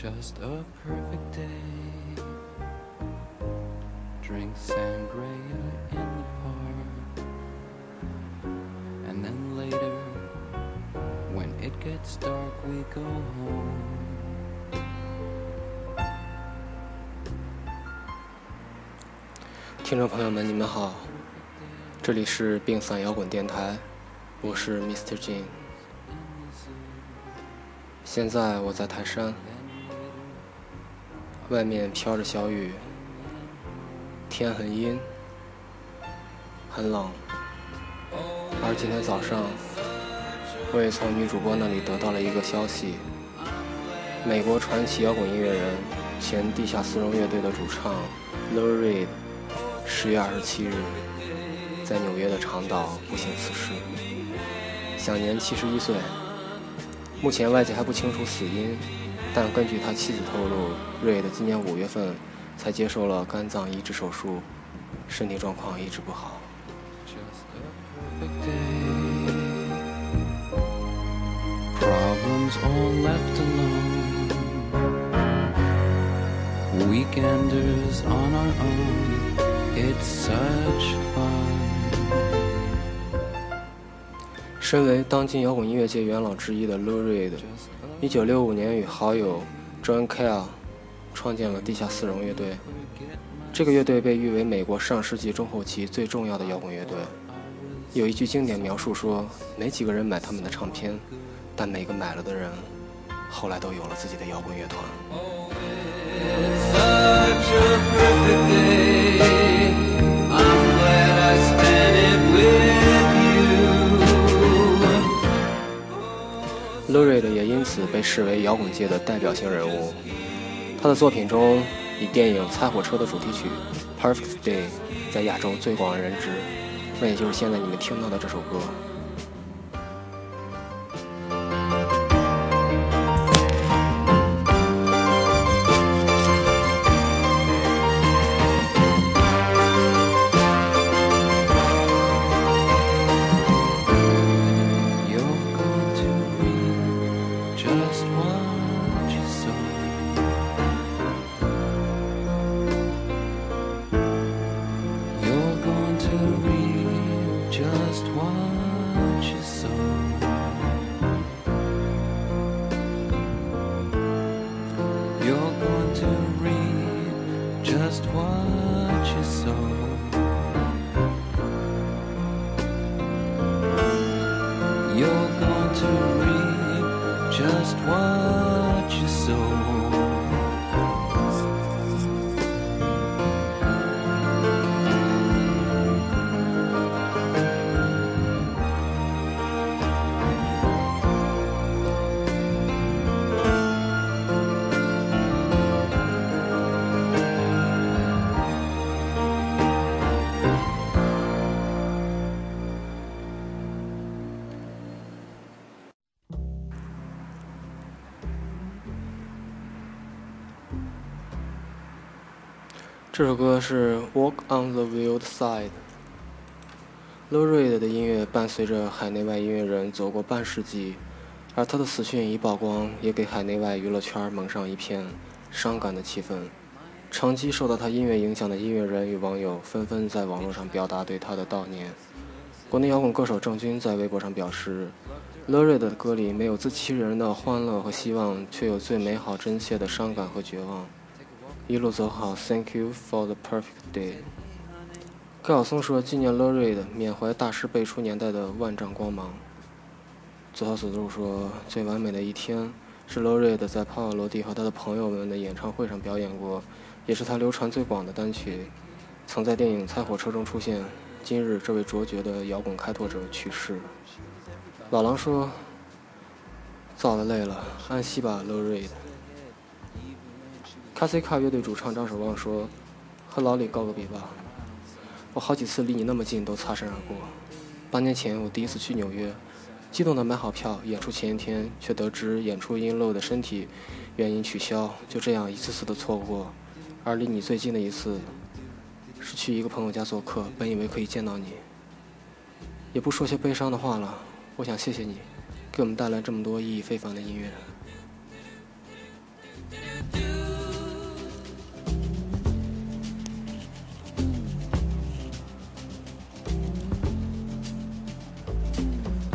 Just a perfect day. Drink sangria in the park. And then later, when it gets dark, we go home. 听众朋友们，你们好，这里是病散摇滚电台，我是 Mr. Jin。现在我在泰山，外面飘着小雨，天很阴，很冷。而今天早上，我也从女主播那里得到了一个消息：美国传奇摇滚音乐人、前地下丝绒乐队的主唱 Laurie，。十月二十七日，在纽约的长岛不幸辞世，享年七十一岁。目前外界还不清楚死因，但根据他妻子透露，瑞的今年五月份才接受了肝脏移植手术，身体状况一直不好。Problems all left alone. Weekenders on our own. It's such fun. 身为当今摇滚音乐界元老之一的 Lou Reed，一九六五年与好友 John Cale 创建了地下丝绒乐队。这个乐队被誉为美国上世纪中后期最重要的摇滚乐队。有一句经典描述说：“没几个人买他们的唱片，但每个买了的人，后来都有了自己的摇滚乐团。”被视为摇滚界的代表性人物。他的作品中，以电影《猜火车》的主题曲《Perfect Day》在亚洲最广为人知，那也就是现在你们听到的这首歌。You're going to reap just what you sow. one. 这首歌是《Walk on the Wild Side》。l o r i d 的音乐伴随着海内外音乐人走过半世纪，而他的死讯一曝光，也给海内外娱乐圈蒙上一片伤感的气氛。长期受到他音乐影响的音乐人与网友纷纷在网络上表达对他的悼念。国内摇滚歌手郑钧在微博上表示 l o r i d 的歌里没有自欺人的欢乐和希望，却有最美好真切的伤感和绝望。”一路走好，Thank you for the perfect day。高晓松说：“纪念 Lou Reed，缅怀大师辈出年代的万丈光芒。”左小祖咒说：“最完美的一天是 Lou Reed 在帕瓦罗蒂和他的朋友们的演唱会上表演过，也是他流传最广的单曲，曾在电影《猜火车》中出现。今日这位卓绝的摇滚开拓者去世。”老狼说：“造的累了，安息吧，Lou ”卡西卡乐队主唱张守望说：“和老李告个别吧，我好几次离你那么近都擦身而过。八年前我第一次去纽约，激动的买好票，演出前一天却得知演出因漏的身体原因取消，就这样一次次的错过。而离你最近的一次，是去一个朋友家做客，本以为可以见到你，也不说些悲伤的话了。我想谢谢你，给我们带来这么多意义非凡的音乐。”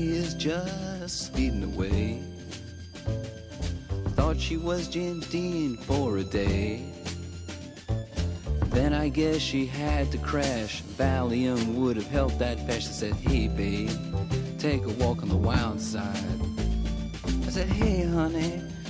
Jackie is just speeding away. Thought she was James Dean for a day. Then I guess she had to crash. Valium would have helped that patch. I said, hey babe, take a walk on the wild side. I said, hey honey,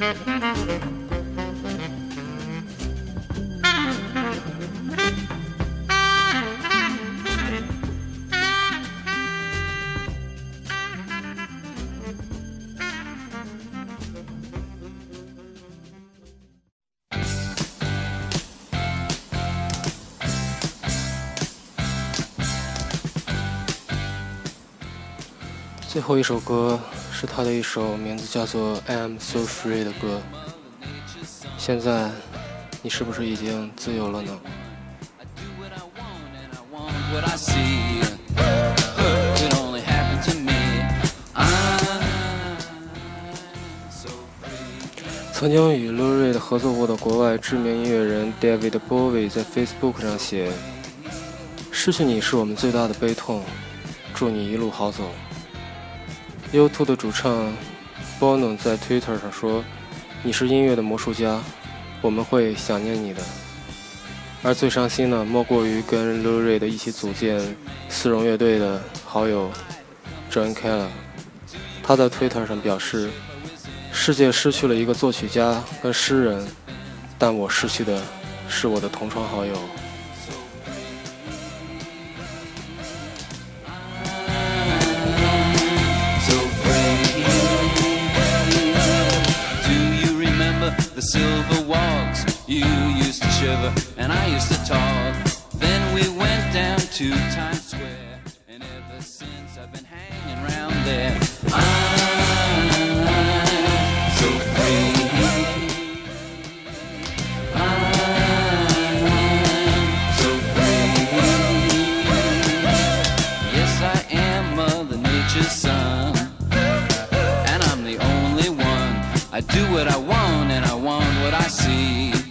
最后一首歌是他的一首名字叫做《I Am So Free》的歌。现在，你是不是已经自由了呢？曾经与 Lou Reed 合作过的国外知名音乐人 David Bowie 在 Facebook 上写：“失去你是我们最大的悲痛，祝你一路好走。” U2 的主唱 Bono 在 Twitter 上说：“你是音乐的魔术家，我们会想念你的。”而最伤心的莫过于跟 Lou Reed 一起组建丝绒乐队的好友 John Keller。他在 Twitter 上表示：“世界失去了一个作曲家跟诗人，但我失去的是我的同窗好友。” The silver walks. You used to shiver and I used to talk. Then we went down to Times Square, and ever since I've been hanging around there. I'm I do what I want and I want what I see.